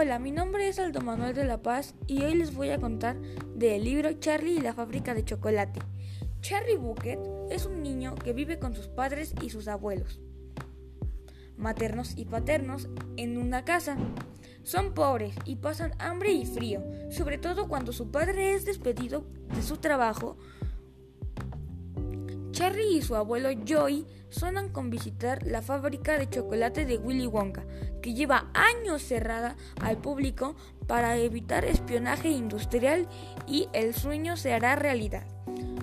Hola, mi nombre es Aldo Manuel de la Paz y hoy les voy a contar del libro Charlie y la fábrica de chocolate. Charlie Bucket es un niño que vive con sus padres y sus abuelos, maternos y paternos, en una casa. Son pobres y pasan hambre y frío, sobre todo cuando su padre es despedido de su trabajo Charlie y su abuelo Joey sonan con visitar la fábrica de chocolate de Willy Wonka, que lleva años cerrada al público para evitar espionaje industrial y el sueño se hará realidad.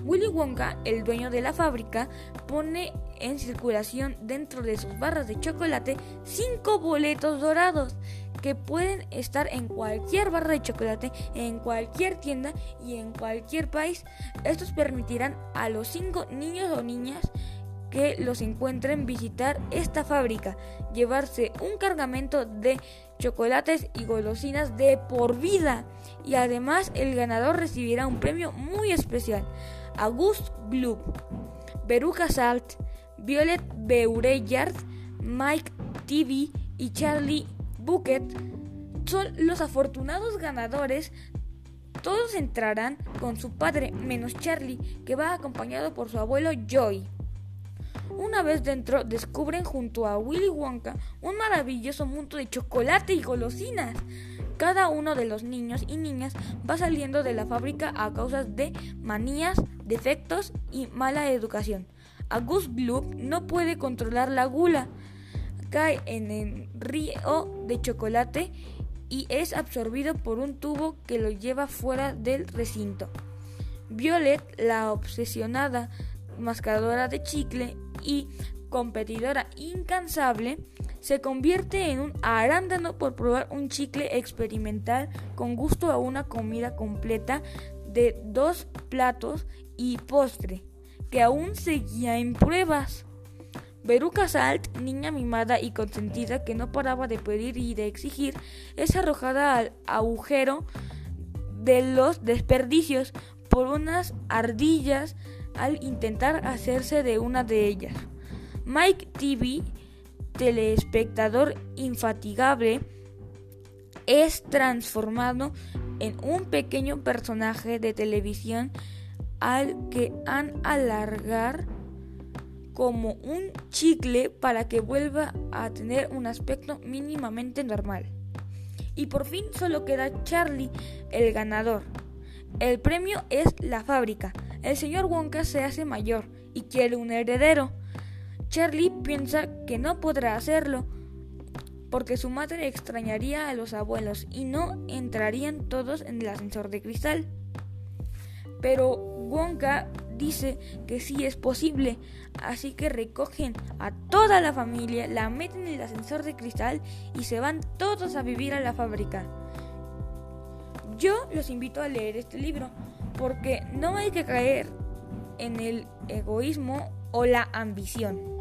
Willy Wonka, el dueño de la fábrica, pone en circulación dentro de sus barras de chocolate cinco boletos dorados que pueden estar en cualquier barra de chocolate, en cualquier tienda y en cualquier país. Estos permitirán a los cinco niños o niñas que los encuentren visitar esta fábrica, llevarse un cargamento de chocolates y golosinas de por vida y además el ganador recibirá un premio muy especial. August Blue, Veruca Salt, Violet Beureyard, Mike TV y Charlie Bucket son los afortunados ganadores. Todos entrarán con su padre menos Charlie, que va acompañado por su abuelo Joy. Una vez dentro, descubren junto a Willy Wonka un maravilloso mundo de chocolate y golosinas. Cada uno de los niños y niñas va saliendo de la fábrica a causa de manías, defectos y mala educación. August Blue no puede controlar la gula, cae en el río de chocolate y es absorbido por un tubo que lo lleva fuera del recinto. Violet, la obsesionada mascadora de chicle y competidora incansable, se convierte en un arándano por probar un chicle experimental con gusto a una comida completa de dos platos y postre, que aún seguía en pruebas. Veruca Salt, niña mimada y consentida que no paraba de pedir y de exigir, es arrojada al agujero de los desperdicios por unas ardillas al intentar hacerse de una de ellas. Mike TV, telespectador infatigable, es transformado en un pequeño personaje de televisión al que han alargar como un chicle para que vuelva a tener un aspecto mínimamente normal. Y por fin solo queda Charlie, el ganador. El premio es la fábrica. El señor Wonka se hace mayor y quiere un heredero. Charlie piensa que no podrá hacerlo porque su madre extrañaría a los abuelos y no entrarían todos en el ascensor de cristal. Pero Wonka dice que sí es posible, así que recogen a toda la familia, la meten en el ascensor de cristal y se van todos a vivir a la fábrica. Yo los invito a leer este libro porque no hay que caer en el egoísmo o la ambición.